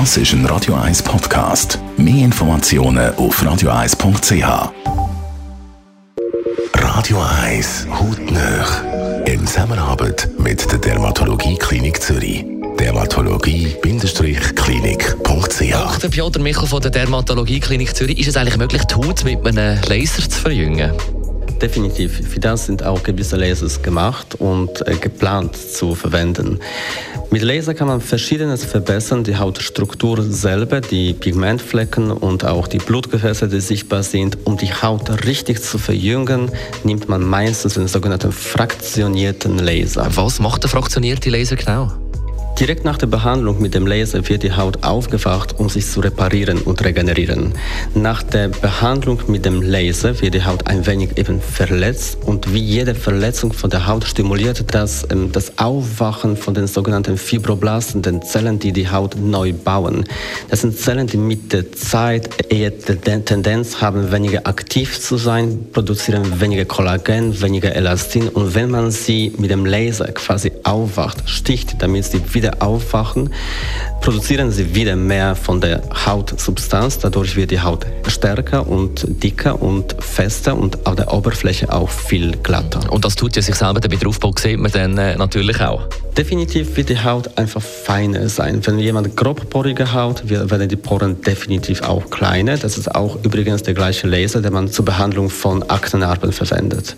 Das ist ein Radio 1 Podcast. Mehr Informationen auf radio1.ch. Radio 1 Hautnöch. In Zusammenarbeit mit der Dermatologie Klinik Zürich. Dermatologie-klinik.ch Dr. Piotr Michel von der Dermatologie Klinik Zürich. Ist es eigentlich möglich, die Haut mit einem Laser zu verjüngen? Definitiv. Für das sind auch gewisse Lasers gemacht und äh, geplant zu verwenden. Mit Laser kann man Verschiedenes verbessern, die Hautstruktur selber, die Pigmentflecken und auch die Blutgefäße, die sichtbar sind. Um die Haut richtig zu verjüngen, nimmt man meistens den sogenannten fraktionierten Laser. Was macht der fraktionierte Laser genau? Direkt nach der Behandlung mit dem Laser wird die Haut aufgewacht, um sich zu reparieren und regenerieren. Nach der Behandlung mit dem Laser wird die Haut ein wenig eben verletzt und wie jede Verletzung von der Haut stimuliert das ähm, das Aufwachen von den sogenannten Fibroblasten, den Zellen, die die Haut neu bauen. Das sind Zellen, die mit der Zeit eher die Tendenz haben, weniger aktiv zu sein, produzieren weniger Kollagen, weniger Elastin und wenn man sie mit dem Laser quasi aufwacht, sticht, damit sie wieder wieder aufwachen, produzieren sie wieder mehr von der Hautsubstanz. Dadurch wird die Haut stärker und dicker und fester und auf der Oberfläche auch viel glatter. Und das tut ja sich selber, der Wiederaufbau sieht man dann äh, natürlich auch. Definitiv wird die Haut einfach feiner sein. Wenn jemand grobporige Haut, werden die Poren definitiv auch kleiner. Das ist auch übrigens der gleiche Laser, den man zur Behandlung von Aknenarben verwendet.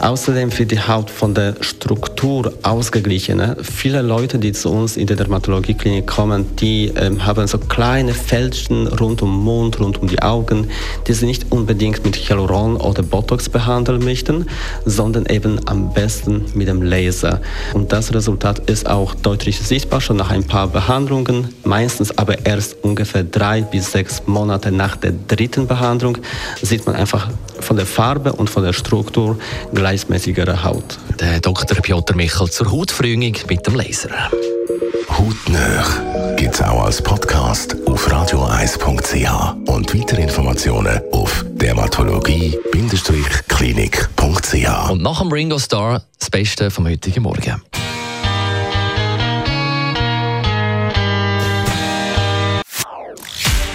Außerdem wird die Haut von der Struktur ausgeglichener. Viele Leute, die zu uns in der Dermatologieklinik kommen, die ähm, haben so kleine Fältchen rund um den Mund, rund um die Augen, die sie nicht unbedingt mit Hyaluron oder Botox behandeln möchten, sondern eben am besten mit dem Laser. Und das Resultat ist auch deutlich sichtbar schon nach ein paar Behandlungen, meistens aber erst ungefähr drei bis sechs Monate nach der dritten Behandlung sieht man einfach von der Farbe und von der Struktur gleichmäßigere Haut. Der Dr. Piotr Michel zur Hautverjüngung mit dem Laser. Hautnöch gibt es auch als Podcast auf radioeis.ch und weitere Informationen auf dermatologie-klinik.ch. Und nach dem Ringo Star das Beste vom heutigen Morgen.